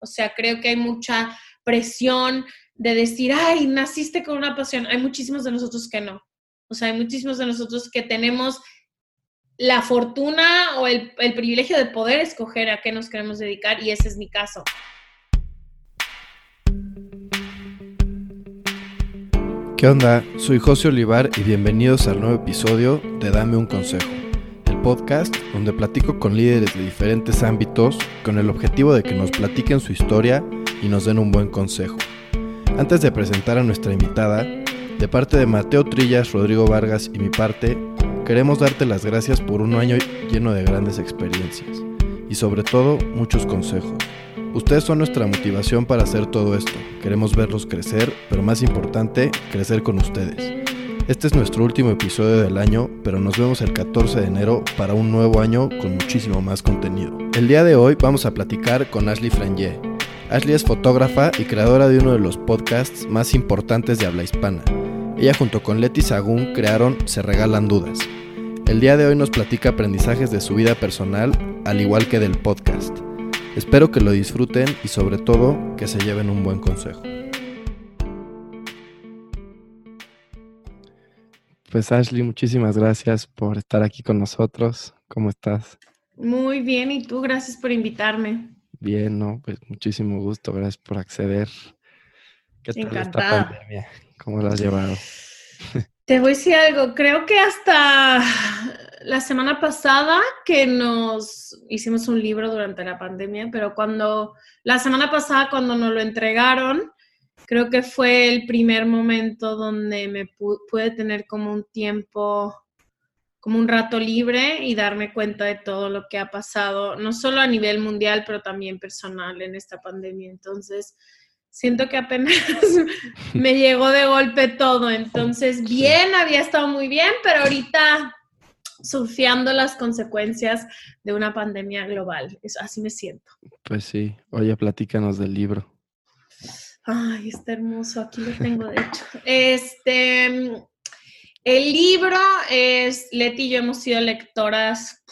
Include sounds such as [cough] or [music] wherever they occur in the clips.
O sea, creo que hay mucha presión de decir, ay, naciste con una pasión. Hay muchísimos de nosotros que no. O sea, hay muchísimos de nosotros que tenemos la fortuna o el, privilegio de poder escoger a qué nos queremos dedicar y ese es mi caso. ¿Qué onda? Soy José Olivar y bienvenidos al nuevo episodio de Dame un Consejo, podcast donde platico con líderes de diferentes ámbitos con el objetivo de que nos platiquen su historia y nos den un buen consejo. Antes de presentar a nuestra invitada, de parte de Mateo Trillas, Rodrigo Vargas y mi parte, queremos darte las gracias por un año lleno de grandes experiencias y sobre todo muchos consejos. Ustedes son nuestra motivación para hacer todo esto. Queremos verlos crecer, pero más importante, crecer con ustedes. Este es nuestro último episodio del año, pero nos vemos el 14 de enero para un nuevo año con muchísimo más contenido. El día de hoy vamos a platicar con Ashley Frangé. Ashley es fotógrafa y creadora de uno de los podcasts más importantes de habla hispana. Ella junto con Leti Sagún crearon Se Regalan Dudas. El día de hoy nos platica aprendizajes de su vida personal, al igual que del podcast. Espero que lo disfruten y sobre todo que se lleven un buen consejo. Pues Ashley, muchísimas gracias por estar aquí con nosotros. ¿Cómo estás? Muy bien, ¿y tú? Gracias por invitarme. Bien, no, pues muchísimo gusto, gracias por acceder. ¿Qué tal esta pandemia? ¿Cómo la has llevado? [laughs] Te voy a decir algo, creo que hasta la semana pasada que nos hicimos un libro durante la pandemia, pero cuando, la semana pasada cuando nos lo entregaron, creo que fue el primer momento donde me pude tener como un tiempo, como un rato libre y darme cuenta de todo lo que ha pasado, no solo a nivel mundial, pero también personal en esta pandemia. Entonces, siento que apenas [laughs] me llegó de golpe todo. Entonces, bien, había estado muy bien, pero ahorita surfeando las consecuencias de una pandemia global. así me siento. Pues sí. Oye, platícanos del libro. Ay, está hermoso. Aquí lo tengo, de hecho. Este, el libro es, Leti y yo hemos sido lectoras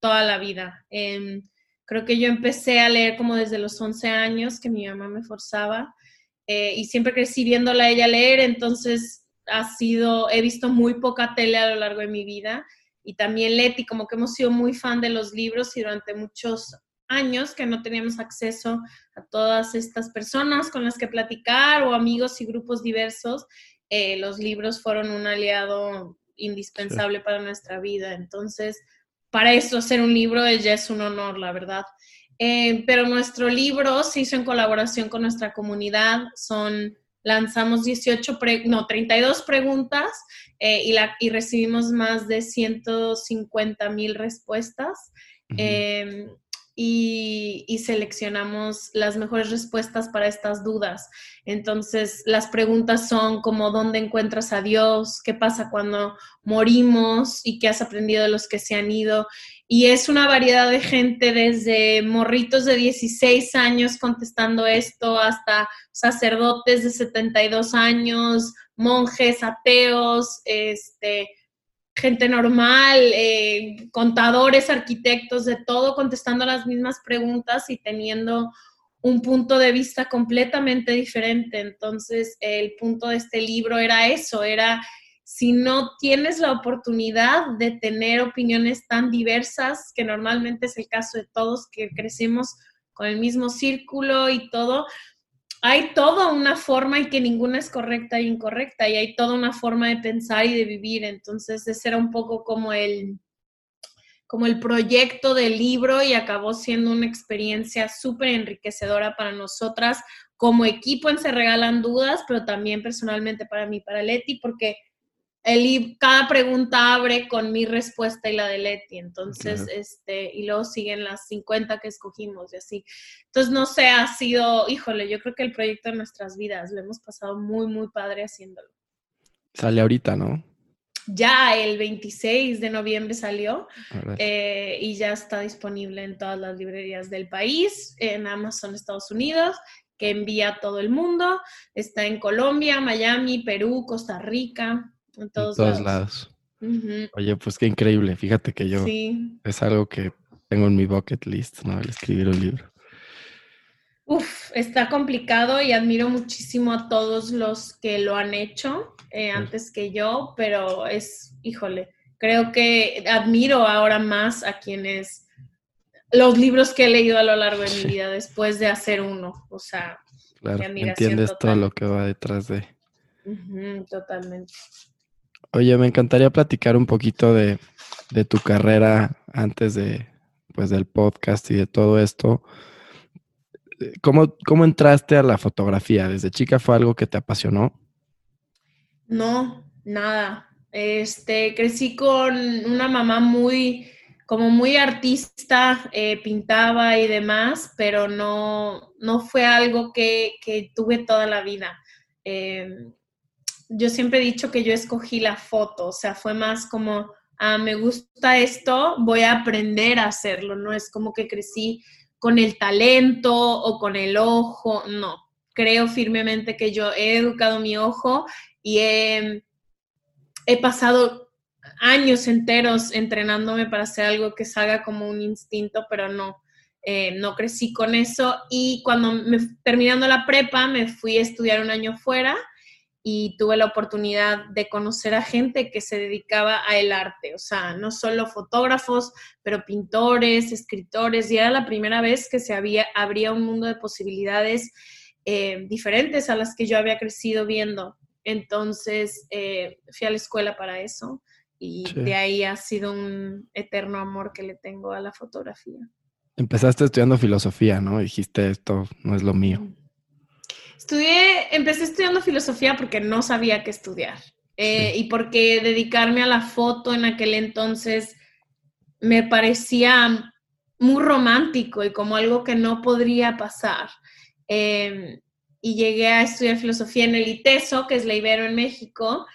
toda la vida. Em, Creo que yo empecé a leer como desde los 11 años, que mi mamá me forzaba, eh, y siempre crecí viéndola a ella leer, entonces ha sido, he visto muy poca tele a lo largo de mi vida, y también Leti, como que hemos sido muy fan de los libros y durante muchos años que no teníamos acceso a todas estas personas con las que platicar o amigos y grupos diversos, eh, los libros fueron un aliado indispensable para nuestra vida. Entonces, para eso hacer un libro ya es un honor, la verdad. Eh, pero nuestro libro se hizo en colaboración con nuestra comunidad, son lanzamos 18, no, 32 preguntas eh, y, la, y recibimos más de 150 mil respuestas y, seleccionamos las mejores respuestas para estas dudas. Entonces, las preguntas son como ¿dónde encuentras a Dios? ¿Qué pasa cuando morimos? ¿Y qué has aprendido de los que se han ido? Y es una variedad de gente, desde morritos de 16 años contestando esto, hasta sacerdotes de 72 años, monjes, ateos, este, gente normal, eh, contadores, arquitectos, de todo, contestando las mismas preguntas y teniendo un punto de vista completamente diferente. Entonces, el punto de este libro era eso, era si no tienes la oportunidad de tener opiniones tan diversas, que normalmente es el caso de todos que crecimos con el mismo círculo y todo, hay toda una forma y que ninguna es correcta e incorrecta y hay toda una forma de pensar y de vivir. Entonces, ese era un poco como el, como el proyecto del libro y acabó siendo una experiencia súper enriquecedora para nosotras como equipo en Se Regalan Dudas, pero también personalmente para mí, para Leti, porque el, cada pregunta abre con mi respuesta y la de Leti, entonces, este, y luego siguen las 50 que escogimos y así. Entonces, no sé, ha sido, híjole, yo creo que el proyecto de nuestras vidas, lo hemos pasado muy, muy padre haciéndolo. Sale ahorita, ¿no? Ya el 26 de noviembre salió eh, y ya está disponible en todas las librerías del país, en Amazon Estados Unidos, que envía a todo el mundo. Está en Colombia, Miami, Perú, Costa Rica, en todos, lados. Oye, pues qué increíble. Fíjate que yo es algo que tengo en mi bucket list, ¿no? El escribir un libro. Uf, está complicado y admiro muchísimo a todos los que lo han hecho eh, antes que yo, pero es, híjole, creo que admiro ahora más a quienes los libros que he leído a lo largo de mi vida después de hacer uno, o sea, claro, entiendes todo lo que va detrás de. totalmente. Oye, me encantaría platicar un poquito de, de tu carrera antes de, pues, del podcast y de todo esto. ¿Cómo, ¿Cómo entraste a la fotografía? ¿Desde chica fue algo que te apasionó? No, nada. Este, crecí con una mamá muy, como muy artista, eh, pintaba y demás, pero no, no fue algo que, tuve toda la vida. Em, yo siempre he dicho que yo escogí la foto, o sea, fue más como, ah, me gusta esto, voy a aprender a hacerlo, no es como que crecí con el talento o con el ojo, no. Creo firmemente que yo he educado mi ojo y he, pasado años enteros entrenándome para hacer algo que salga como un instinto, pero no, eh, no crecí con eso. Y cuando me, terminando la prepa me fui a estudiar un año fuera y tuve la oportunidad de conocer a gente que se dedicaba a el arte, o sea, no solo fotógrafos, pero pintores, escritores, y era la primera vez que se había, abría un mundo de posibilidades eh, diferentes a las que yo había crecido viendo. Entonces, eh, fui a la escuela para eso y de ahí ha sido un eterno amor que le tengo a la fotografía. Empezaste estudiando filosofía, ¿no? Dijiste, esto no es lo mío. Estudié, empecé estudiando filosofía porque no sabía qué estudiar eh, y porque dedicarme a la foto en aquel entonces me parecía muy romántico y como algo que no podría pasar. Em, y llegué a estudiar filosofía en el ITESO, que es la Ibero en México,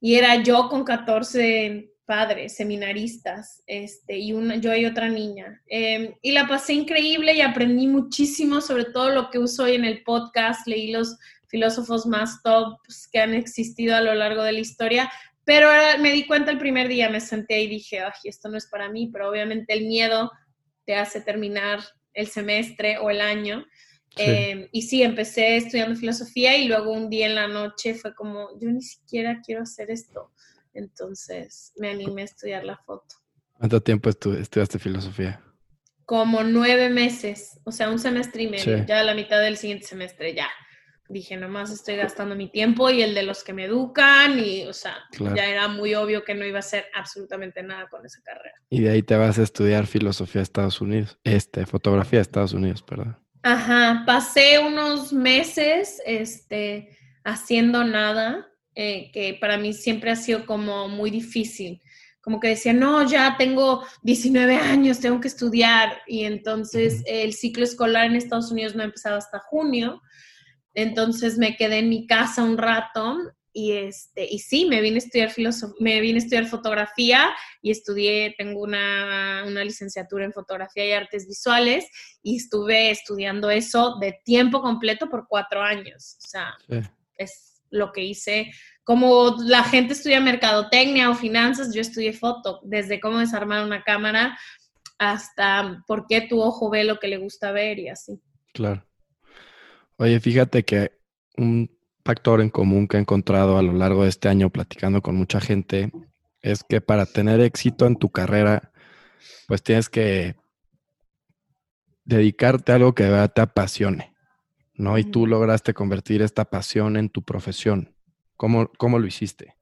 y era yo con 14 padres, seminaristas, este, y una, yo y otra niña. Em, y la pasé increíble y aprendí muchísimo sobre todo lo que uso hoy en el podcast, leí los filósofos más tops que han existido a lo largo de la historia, pero me di cuenta el primer día, me senté y dije, ay, esto no es para mí, pero obviamente el miedo te hace terminar el semestre o el año. Em, y sí, empecé estudiando filosofía y luego un día en la noche fue como, yo ni siquiera quiero hacer esto. Entonces me animé a estudiar la foto. ¿Cuánto tiempo estudiaste filosofía? Como nueve meses, o sea, un semestre y medio, ya a la mitad del siguiente semestre, ya. Dije, nomás estoy gastando mi tiempo y el de los que me educan y, o sea, ya era muy obvio que no iba a hacer absolutamente nada con esa carrera. Y de ahí te vas a estudiar filosofía a Estados Unidos, este, fotografía a Estados Unidos, perdón. Ajá, pasé unos meses, este, haciendo nada, eh, que para mí siempre ha sido como muy difícil. Como que decía, no, ya tengo 19 años, tengo que estudiar. Y entonces el ciclo escolar en Estados Unidos no ha empezado hasta junio. Entonces me quedé en mi casa un rato y este y sí me vine a estudiar me vine a estudiar fotografía y estudié tengo una, una, licenciatura en fotografía y artes visuales y estuve estudiando eso de tiempo completo por cuatro años o sea es lo que hice. Como la gente estudia mercadotecnia o finanzas, yo estudié foto, desde cómo desarmar una cámara hasta por qué tu ojo ve lo que le gusta ver y así. Claro. Oye, fíjate que un factor en común que he encontrado a lo largo de este año platicando con mucha gente es que para tener éxito en tu carrera, pues tienes que dedicarte a algo que de verdad te apasione. ¿no? Y tú lograste convertir esta pasión en tu profesión. ¿Cómo, cómo lo hiciste?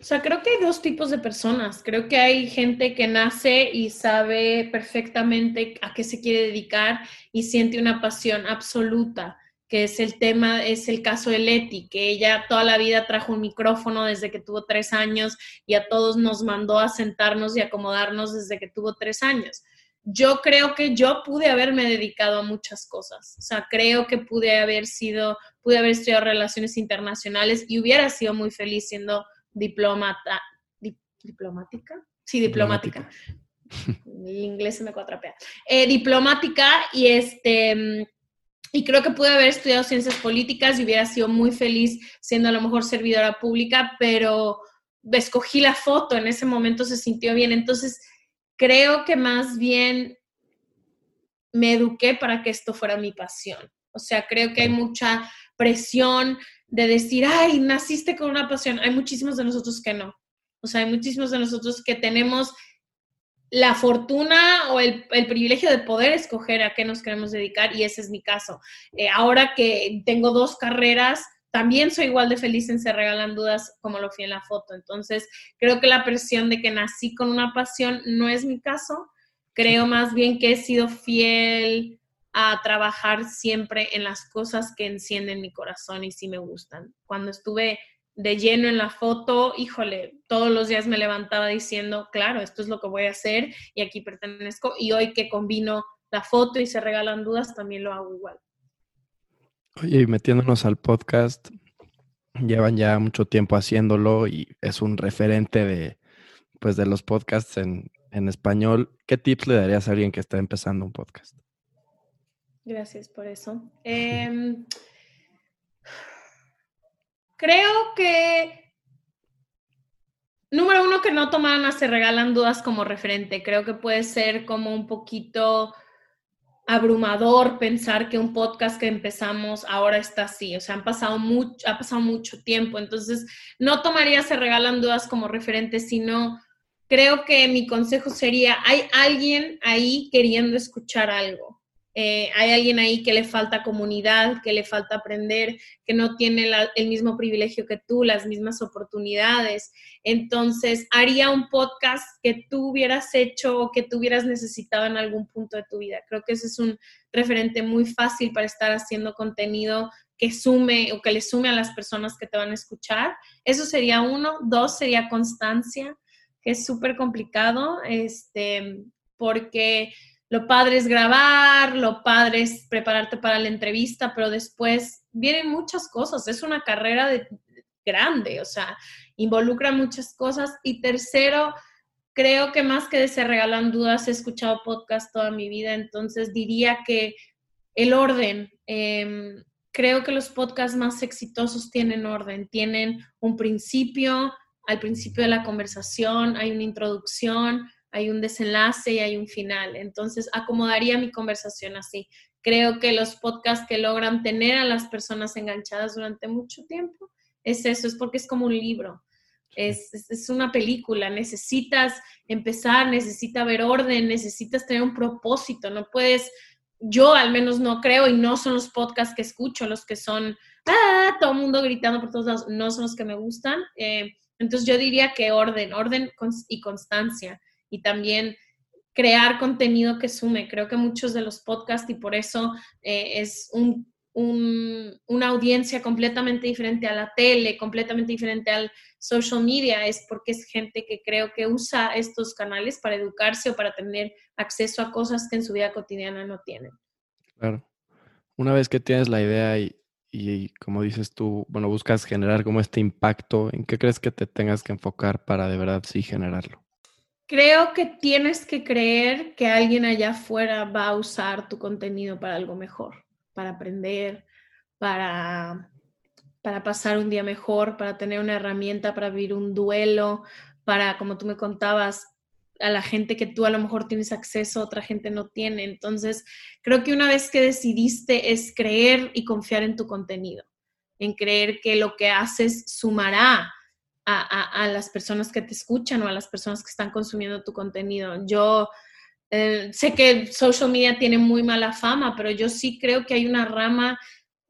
O sea, creo que hay dos tipos de personas. Creo que hay gente que nace y sabe perfectamente a qué se quiere dedicar y siente una pasión absoluta, que es el tema, es el caso de Leti, que ella toda la vida trajo un micrófono desde que tuvo tres años y a todos nos mandó a sentarnos y acomodarnos desde que tuvo tres años yo creo que yo pude haberme dedicado a muchas cosas. O sea, creo que pude haber sido, pude haber estudiado relaciones internacionales y hubiera sido muy feliz siendo diplomata, diplomática. Sí, diplomática. El inglés se me cuatrapea. Eh, diplomática y este... Y creo que pude haber estudiado ciencias políticas y hubiera sido muy feliz siendo a lo mejor servidora pública, pero escogí la foto, en ese momento se sintió bien. Entonces, creo que más bien me eduqué para que esto fuera mi pasión. O sea, creo que hay mucha presión de decir, ay, naciste con una pasión. Hay muchísimos de nosotros que no. O sea, hay muchísimos de nosotros que tenemos la fortuna o el, privilegio de poder escoger a qué nos queremos dedicar y ese es mi caso. Eh, ahora que tengo dos carreras, también soy igual de feliz en Se Regalan Dudas como lo fui en la foto. Entonces, creo que la presión de que nací con una pasión no es mi caso. Creo más bien que he sido fiel a trabajar siempre en las cosas que encienden mi corazón y sí me gustan. Cuando estuve de lleno en la foto, híjole, todos los días me levantaba diciendo, claro, esto es lo que voy a hacer y aquí pertenezco. Y hoy que combino la foto y se regalan dudas, también lo hago igual. Oye, y metiéndonos al podcast, llevan ya mucho tiempo haciéndolo y es un referente de, pues, de los podcasts en, en español. ¿Qué tips le darías a alguien que está empezando un podcast? Gracias por eso. [laughs] Em, creo que, número uno, que no toman a Se Regalan Dudas como referente. Creo que puede ser como un poquito abrumador pensar que un podcast que empezamos ahora está así, o sea, han pasado mucho, ha pasado mucho tiempo, entonces no tomaría se regalan dudas como referente, sino creo que mi consejo sería, hay alguien ahí queriendo escuchar algo. Eh, hay alguien ahí que le falta comunidad, que le falta aprender, que no tiene el mismo privilegio que tú, las mismas oportunidades. Entonces, haría un podcast que tú hubieras hecho o que tú hubieras necesitado en algún punto de tu vida. Creo que ese es un referente muy fácil para estar haciendo contenido que sume o que le sume a las personas que te van a escuchar. Eso sería uno. Dos sería constancia, que es súper complicado, este, porque lo padre es grabar, lo padre es prepararte para la entrevista, pero después vienen muchas cosas. Es una carrera de, grande, o sea, involucra muchas cosas. Y tercero, creo que más que de se regalan dudas, he escuchado podcast toda mi vida, entonces diría que el orden. Em, creo que los podcasts más exitosos tienen orden, tienen un principio, al principio de la conversación hay una introducción, hay un desenlace y hay un final. Entonces, acomodaría mi conversación así. Creo que los podcasts que logran tener a las personas enganchadas durante mucho tiempo es eso, es porque es como un libro. Es, es, una película, necesitas empezar, necesitas ver orden, necesitas tener un propósito, no puedes, yo al menos no creo y no son los podcasts que escucho los que son, ah, todo el mundo gritando por todos lados, no son los que me gustan. Eh, entonces yo diría que orden, orden y constancia y también crear contenido que sume. Creo que muchos de los podcasts y por eso eh, es una audiencia completamente diferente a la tele, completamente diferente al social media, es porque es gente que creo que usa estos canales para educarse o para tener acceso a cosas que en su vida cotidiana no tienen. Claro. Una vez que tienes la idea y, y como dices tú, bueno, buscas generar como este impacto, ¿en qué crees que te tengas que enfocar para de verdad sí generarlo? Creo que tienes que creer que alguien allá afuera va a usar tu contenido para algo mejor, para aprender, para, para pasar un día mejor, para tener una herramienta para vivir un duelo, para, como tú me contabas, a la gente que tú a lo mejor tienes acceso, otra gente no tiene. Entonces, creo que una vez que decidiste es creer y confiar en tu contenido, en creer que lo que haces sumará a, las personas que te escuchan o a las personas que están consumiendo tu contenido. Yo eh, sé que social media tiene muy mala fama, pero yo sí creo que hay una rama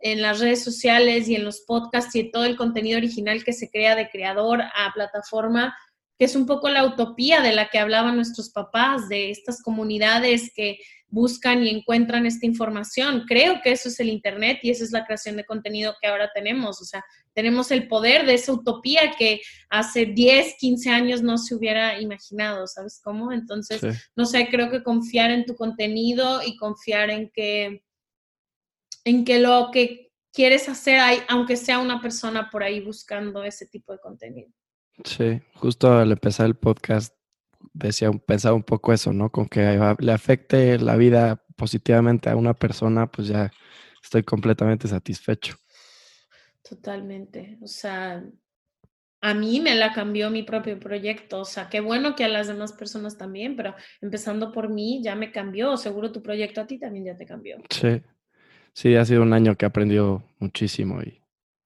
en las redes sociales y en los podcasts y todo el contenido original que se crea de creador a plataforma, que es un poco la utopía de la que hablaban nuestros papás, de estas comunidades que buscan y encuentran esta información. Creo que eso es el Internet y esa es la creación de contenido que ahora tenemos. O sea, tenemos el poder de esa utopía que hace 10, 15 años no se hubiera imaginado, ¿sabes cómo? Entonces, no sé, creo que confiar en tu contenido y confiar en que, en que lo que quieres hacer, hay, aunque sea una persona por ahí buscando ese tipo de contenido. Sí, justo al empezar el podcast decía, pensaba un poco eso, ¿no? Con que le afecte la vida positivamente a una persona, pues ya estoy completamente satisfecho. Totalmente. O sea, a mí me la cambió mi propio proyecto. O sea, qué bueno que a las demás personas también, pero empezando por mí ya me cambió. Seguro tu proyecto a ti también ya te cambió. Sí, sí, ha sido un año que aprendió muchísimo y...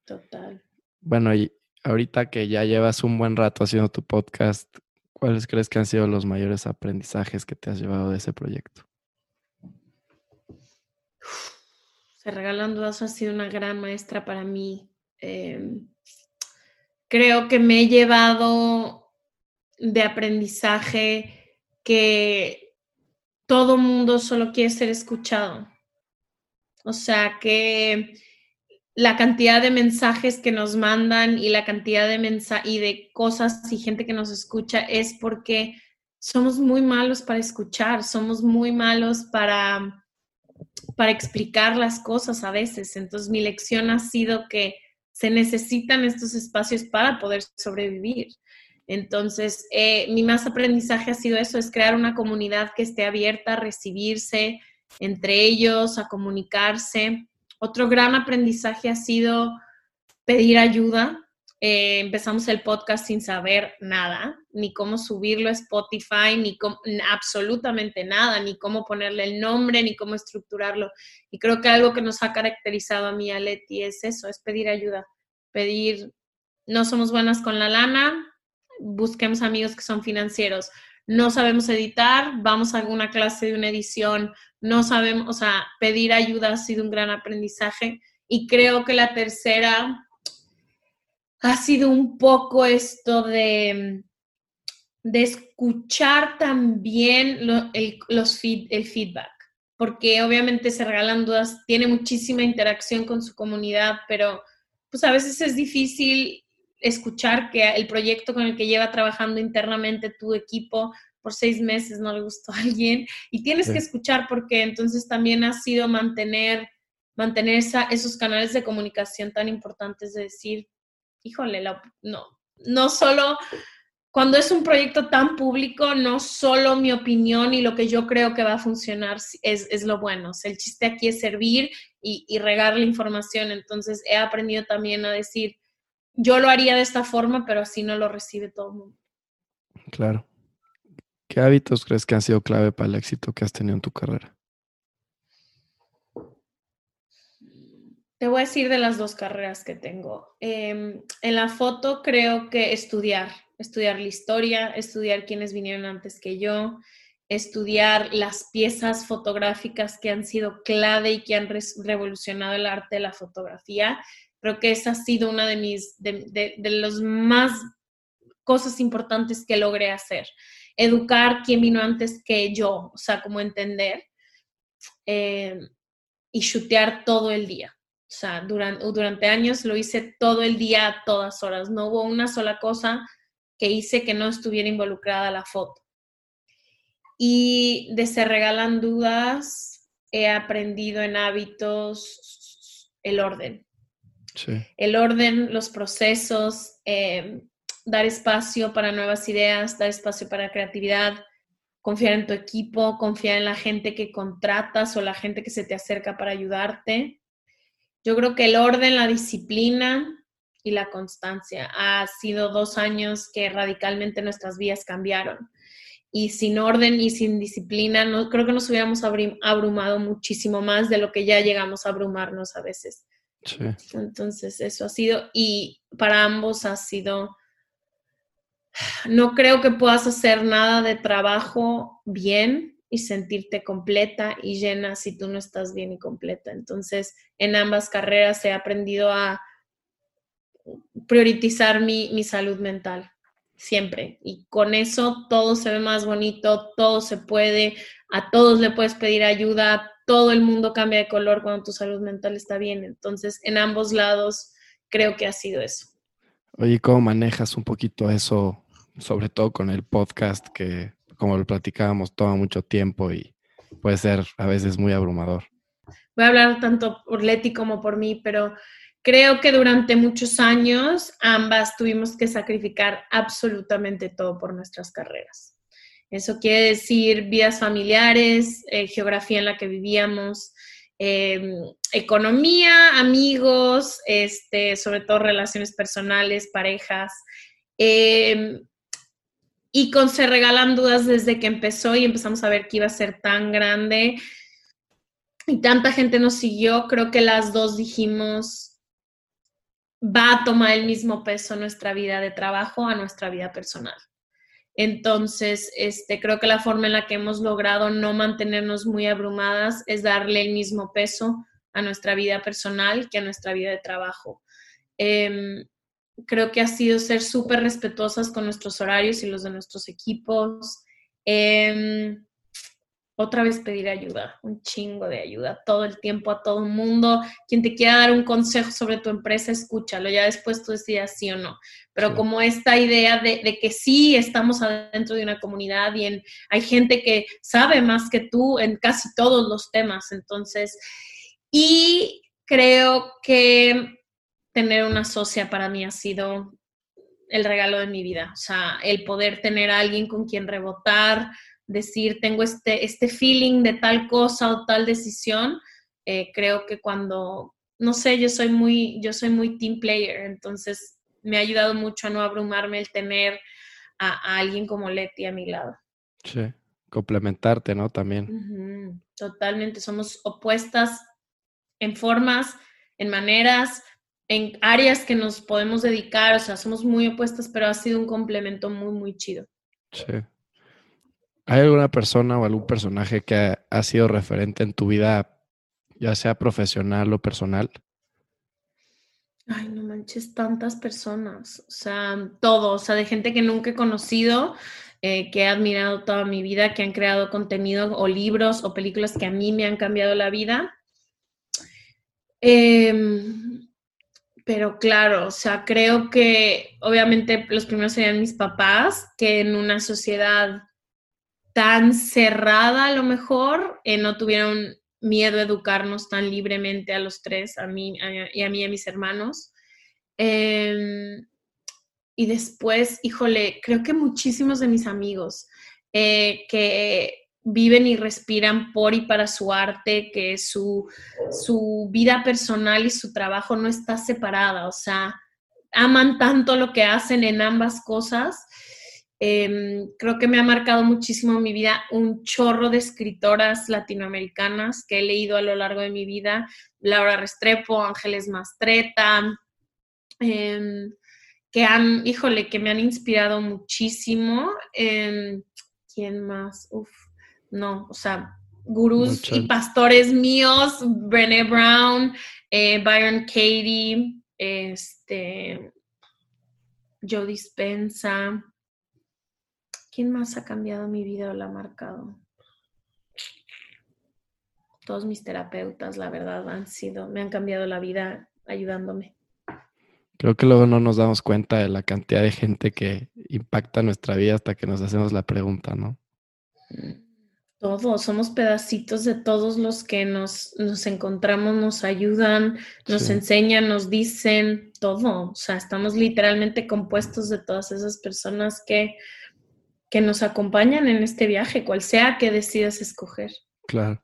Total. Bueno, y ahorita que ya llevas un buen rato haciendo tu podcast, ¿cuáles crees que han sido los mayores aprendizajes que te has llevado de ese proyecto? Se regalan dudas ha sido una gran maestra para mí. Em, creo que me he llevado de aprendizaje que todo mundo solo quiere ser escuchado. O sea, que la cantidad de mensajes que nos mandan y la cantidad de mensajes y de cosas y gente que nos escucha es porque somos muy malos para escuchar, somos muy malos para, para explicar las cosas a veces. Entonces mi lección ha sido que se necesitan estos espacios para poder sobrevivir. Entonces, eh, mi más aprendizaje ha sido eso, es crear una comunidad que esté abierta a recibirse entre ellos, a comunicarse. Otro gran aprendizaje ha sido pedir ayuda. Eh, empezamos el podcast sin saber nada, ni cómo subirlo a Spotify, ni absolutamente nada, ni cómo ponerle el nombre, ni cómo estructurarlo. Y creo que algo que nos ha caracterizado a mí, a Leti, es eso, es pedir ayuda. Pedir, no somos buenas con la lana, busquemos amigos que son financieros. No sabemos editar, vamos a alguna clase de una edición, no sabemos, o sea, pedir ayuda ha sido un gran aprendizaje. Y creo que la tercera ha sido un poco esto de de escuchar también el, los el feedback, porque obviamente se regalan dudas, tiene muchísima interacción con su comunidad, pero pues a veces es difícil escuchar que el proyecto con el que lleva trabajando internamente tu equipo por seis meses no le gustó a alguien y tienes que escuchar porque entonces también ha sido mantener, mantener esos canales de comunicación tan importantes de decir, híjole, no, no solo cuando es un proyecto tan público, no solo mi opinión y lo que yo creo que va a funcionar es, lo bueno. el chiste aquí es servir y, y, regar la información. Entonces he aprendido también a decir, yo lo haría de esta forma, pero así no lo recibe todo el mundo. Claro. ¿Qué hábitos crees que han sido clave para el éxito que has tenido en tu carrera? Te voy a decir de las dos carreras que tengo. Em, en la foto creo que estudiar estudiar la historia, estudiar quienes vinieron antes que yo, estudiar las piezas fotográficas que han sido clave y que han revolucionado el arte de la fotografía. Creo que esa ha sido una de mis, de, los más cosas importantes que logré hacer. Educar quién vino antes que yo, o sea, como entender. Eh, y chutear todo el día. O sea, durante, durante años lo hice todo el día, a todas horas. No hubo una sola cosa que hice que no estuviera involucrada la foto. Y de Se Regalan Dudas, he aprendido en hábitos el orden. El orden, los procesos, eh, dar espacio para nuevas ideas, dar espacio para creatividad, confiar en tu equipo, confiar en la gente que contratas o la gente que se te acerca para ayudarte. Yo creo que el orden, la disciplina, y la constancia. Ha sido dos años que radicalmente nuestras vidas cambiaron. Y sin orden y sin disciplina, no, creo que nos hubiéramos abrumado muchísimo más de lo que ya llegamos a abrumarnos a veces. Entonces, eso ha sido, y para ambos ha sido, no creo que puedas hacer nada de trabajo bien y sentirte completa y llena si tú no estás bien y completa. Entonces, en ambas carreras he aprendido a priorizar mi, mi salud mental, siempre. Y con eso todo se ve más bonito, todo se puede, a todos le puedes pedir ayuda, todo el mundo cambia de color cuando tu salud mental está bien. Entonces, en ambos lados creo que ha sido eso. Oye, ¿cómo manejas un poquito eso, sobre todo con el podcast que, como lo platicábamos, toma mucho tiempo y puede ser a veces muy abrumador? Voy a hablar tanto por Leti como por mí, pero Creo que durante muchos años ambas tuvimos que sacrificar absolutamente todo por nuestras carreras. Eso quiere decir vidas familiares, eh, geografía en la que vivíamos, em, economía, amigos, este, sobre todo relaciones personales, parejas. Em, y con Se Regalan Dudas desde que empezó y empezamos a ver que iba a ser tan grande y tanta gente nos siguió, creo que las dos dijimos, va a tomar el mismo peso nuestra vida de trabajo a nuestra vida personal. Entonces, este, creo que la forma en la que hemos logrado no mantenernos muy abrumadas es darle el mismo peso a nuestra vida personal que a nuestra vida de trabajo. Em, creo que ha sido ser súper respetuosas con nuestros horarios y los de nuestros equipos. Em, otra vez pedir ayuda, un chingo de ayuda, todo el tiempo a todo el mundo. Quien te quiera dar un consejo sobre tu empresa, escúchalo, ya después tú decidas sí o no. Pero como esta idea de, que sí estamos adentro de una comunidad y hay gente que sabe más que tú en casi todos los temas, entonces, y creo que tener una socia para mí ha sido el regalo de mi vida, o sea, el poder tener a alguien con quien rebotar, decir, tengo este, este feeling de tal cosa o tal decisión, eh, creo que cuando, no sé, yo soy muy, yo soy muy team player, entonces me ha ayudado mucho a no abrumarme el tener a, alguien como Leti a mi lado. Sí, complementarte, ¿no? También. Totalmente, somos opuestas en formas, en maneras, en áreas que nos podemos dedicar, o sea, somos muy opuestas, pero ha sido un complemento muy, muy chido. Sí. ¿Hay alguna persona o algún personaje que ha, sido referente en tu vida, ya sea profesional o personal? Ay, no manches, tantas personas, o sea, todo, o sea, de gente que nunca he conocido, eh, que he admirado toda mi vida, que han creado contenido o libros o películas que a mí me han cambiado la vida. Em, pero claro, o sea, creo que obviamente los primeros serían mis papás, que en una sociedad tan cerrada a lo mejor, eh, no tuvieron miedo a educarnos tan libremente a los tres, a mí y a mí y a mis hermanos. Em, y después, híjole, creo que muchísimos de mis amigos eh, que viven y respiran por y para su arte, que su, su vida personal y su trabajo no está separada, o sea, aman tanto lo que hacen en ambas cosas Em, creo que me ha marcado muchísimo mi vida un chorro de escritoras latinoamericanas que he leído a lo largo de mi vida. Laura Restrepo, Ángeles Mastreta, em, que han, híjole, que me han inspirado muchísimo. Em, ¿Quién más? Uf, no, o sea, gurús y pastores míos, Brené Brown, eh, Byron Katie, este, Joe Dispensa. ¿Quién más ha cambiado mi vida o la ha marcado? Todos mis terapeutas, la verdad, han sido, me han cambiado la vida ayudándome. Creo que luego no nos damos cuenta de la cantidad de gente que impacta nuestra vida hasta que nos hacemos la pregunta, ¿no? Todos, somos pedacitos de todos los que nos, nos encontramos, nos ayudan, nos enseñan, nos dicen, todo. O sea, estamos literalmente compuestos de todas esas personas que que nos acompañan en este viaje, cual sea que decidas escoger. Claro.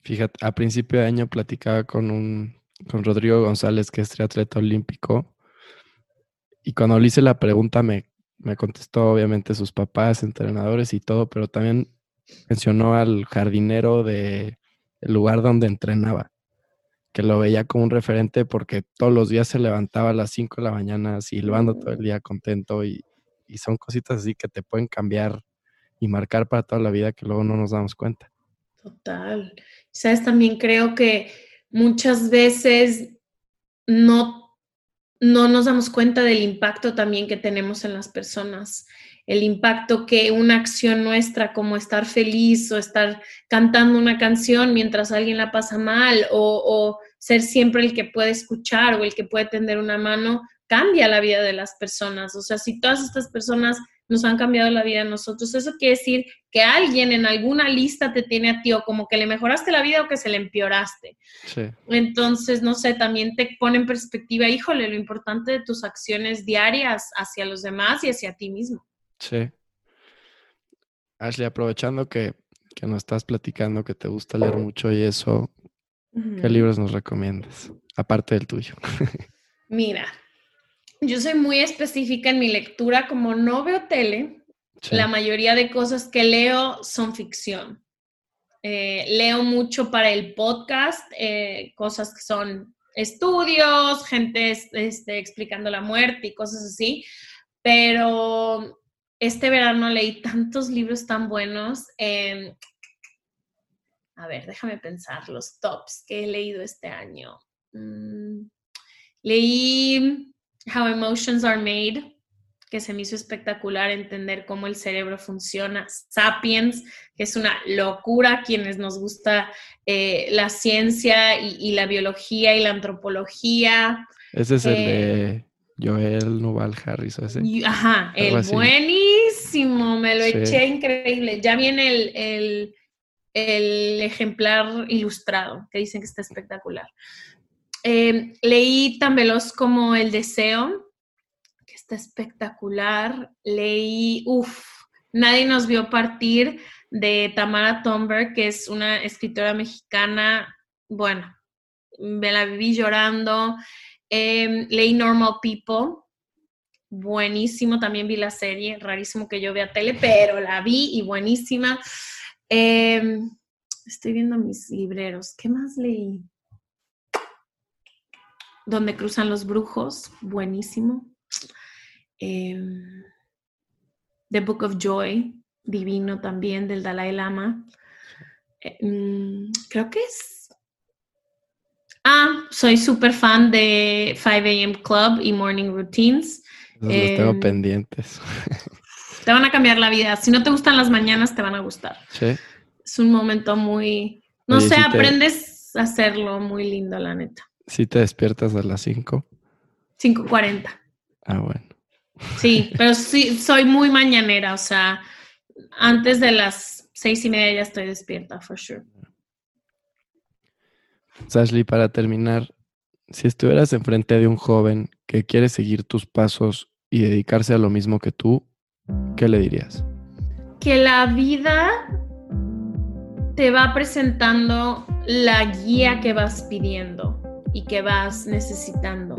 Fíjate, a principio de año platicaba con un con Rodrigo González, que es triatleta olímpico, y cuando le hice la pregunta me, me contestó obviamente sus papás, entrenadores y todo, pero también mencionó al jardinero de el lugar donde entrenaba, que lo veía como un referente porque todos los días se levantaba a las 5 de la mañana silbando todo el día contento y, y son cositas así que te pueden cambiar y marcar para toda la vida que luego no nos damos cuenta. Total. Sabes, también creo que muchas veces no, no nos damos cuenta del impacto también que tenemos en las personas. El impacto que una acción nuestra, como estar feliz o estar cantando una canción mientras alguien la pasa mal, o, o ser siempre el que puede escuchar o el que puede tender una mano, cambia la vida de las personas. O sea, si todas estas personas nos han cambiado la vida a nosotros, eso quiere decir que alguien en alguna lista te tiene a ti o como que le mejoraste la vida o que se le empeoraste. Entonces, no sé, también te pone en perspectiva, híjole, lo importante de tus acciones diarias hacia los demás y hacia ti mismo. Sí. Ashley, aprovechando que, que nos estás platicando que te gusta leer mucho y eso, ¿Qué libros nos recomiendas? Aparte del tuyo. [laughs] Mira, yo soy muy específica en mi lectura, como no veo tele, la mayoría de cosas que leo son ficción. Eh, leo mucho para el podcast, eh, cosas que son estudios, gente este, explicando la muerte y cosas así, pero este verano leí tantos libros tan buenos. Em, a ver, déjame pensar los tops que he leído este año. Mm, leí How Emotions Are Made, que se me hizo espectacular entender cómo el cerebro funciona. Sapiens, que es una locura quienes nos gusta eh, la ciencia y, la biología y la antropología. Ese es el de eh, Joel Nuval Harris, ese. Ajá, el buenísimo, me lo eché increíble. Ya viene el, el, ejemplar ilustrado, que dicen que está espectacular. Eh, leí tan veloz como El Deseo, que está espectacular. Leí, uff, Nadie nos vio partir de Tamara Tomberg, que es una escritora mexicana, bueno, me la viví llorando. Em, leí Normal People, buenísimo, también vi la serie, rarísimo que yo vea tele, pero la vi y buenísima. Em, estoy viendo mis libreros, ¿qué más leí? Donde cruzan los brujos, buenísimo. Em, The Book of Joy, divino también, del Dalai Lama. Eh, mm, creo que es... Ah, soy súper fan de 5 AM Club y Morning Routines. Los tengo em, pendientes. [laughs] Te van a cambiar la vida. Si no te gustan las mañanas, te van a gustar. Sí. Es un momento muy... No sé, aprendes a hacerlo muy lindo, la neta. Si te despiertas a las 5. 5.40. Ah, bueno. Sí, [laughs] pero sí, soy muy mañanera, o sea, antes de las seis y media ya estoy despierta, for sure. Ashley, para terminar, si estuvieras enfrente de un joven que quiere seguir tus pasos y dedicarse a lo mismo que tú, ¿qué le dirías? Que la vida te va presentando la guía que vas pidiendo y que vas necesitando.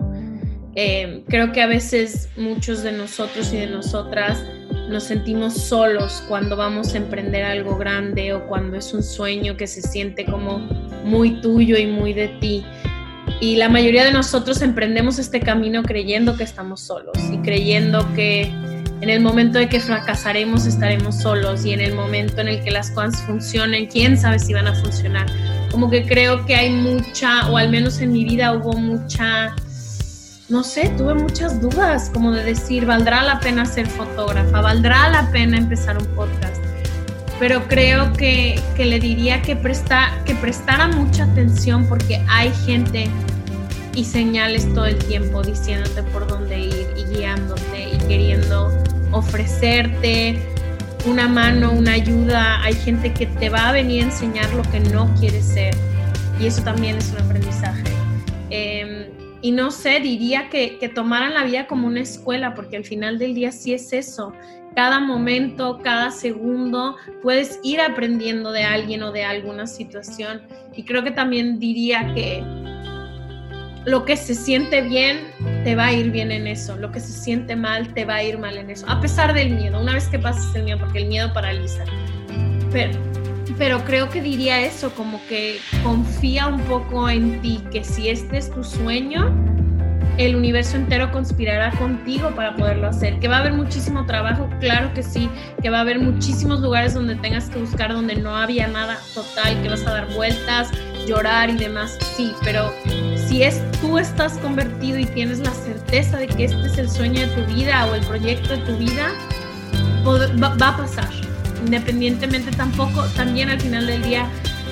Eh, creo que a veces muchos de nosotros y de nosotras nos sentimos solos cuando vamos a emprender algo grande o cuando es un sueño que se siente como muy tuyo y muy de ti. Y la mayoría de nosotros emprendemos este camino creyendo que estamos solos y creyendo que en el momento de que fracasaremos estaremos solos y en el momento en el que las cosas funcionen, quién sabe si van a funcionar. Como que creo que hay mucha, o al menos en mi vida hubo mucha no sé, tuve muchas dudas, como de decir, ¿valdrá la pena ser fotógrafa? ¿Valdrá la pena empezar un podcast? Pero creo que, le diría que, presta, que prestara mucha atención porque hay gente y señales todo el tiempo diciéndote por dónde ir y guiándote y queriendo ofrecerte una mano, una ayuda. Hay gente que te va a venir a enseñar lo que no quieres ser y eso también es un aprendizaje. Em, y no sé, diría que, que tomaran la vida como una escuela, porque al final del día sí es eso. Cada momento, cada segundo, puedes ir aprendiendo de alguien o de alguna situación. Y creo que también diría que lo que se siente bien, te va a ir bien en eso. Lo que se siente mal, te va a ir mal en eso. A pesar del miedo, una vez que pases el miedo, porque el miedo paraliza. Pero, pero creo que diría eso, como que confía un poco en ti, que si este es tu sueño, el universo entero conspirará contigo para poderlo hacer. Que va a haber muchísimo trabajo, claro que sí, que va a haber muchísimos lugares donde tengas que buscar donde no había nada total, que vas a dar vueltas, llorar y demás, sí, pero si es tú estás convertido y tienes la certeza de que este es el sueño de tu vida o el proyecto de tu vida, va a pasar independientemente tampoco, también al final del día,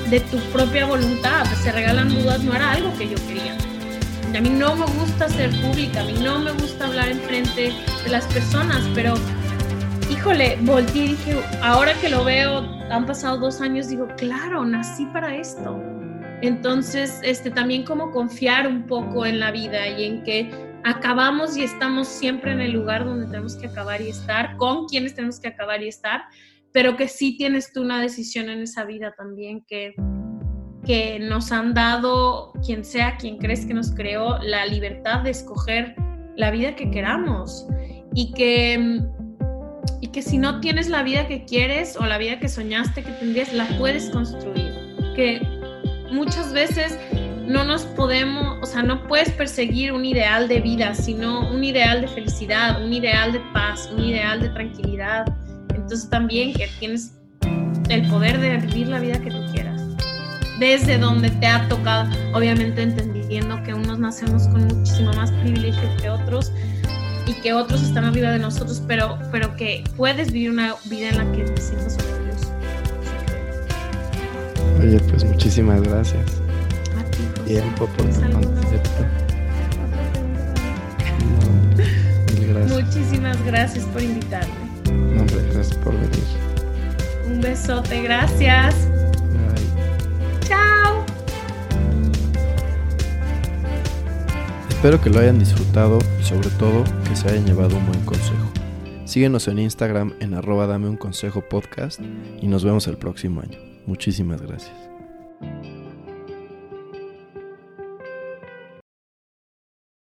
de tu propia voluntad, se regalan dudas, no era algo que yo quería. a mí no me gusta ser pública, a mí no me gusta hablar en frente de las personas, pero híjole, volteé y dije, ahora que lo veo, han pasado dos años, digo, claro, nací para esto. Entonces, este, también como confiar un poco en la vida y en que acabamos y estamos siempre en el lugar donde tenemos que acabar y estar, con quienes tenemos que acabar y estar, pero que sí tienes tú una decisión en esa vida también que, que nos han dado, quien sea, quien crees que nos creó, la libertad de escoger la vida que queramos. Y que, y que si no tienes la vida que quieres o la vida que soñaste que tendrías, la puedes construir. Que muchas veces no nos podemos, o sea, no puedes perseguir un ideal de vida, sino un ideal de felicidad, un ideal de paz, un ideal de tranquilidad. Entonces también que tienes el poder de vivir la vida que tú quieras. Desde donde te ha tocado, obviamente entendiendo que unos nacemos con muchísimo más privilegio que otros y que otros están arriba de nosotros, pero, pero que puedes vivir una vida en la que te sientas. Oye, pues muchísimas gracias. A ti, José. Tiempo por ¿Tienes tu concepto. No, mil gracias. Muchísimas gracias por invitarme. No, hombre, gracias por venir. Un besote, gracias. Ay. Chao. Espero que lo hayan disfrutado y sobre todo que se hayan llevado un buen consejo. Síguenos en Instagram en arroba dame un consejo podcast y nos vemos el próximo año. Muchísimas gracias.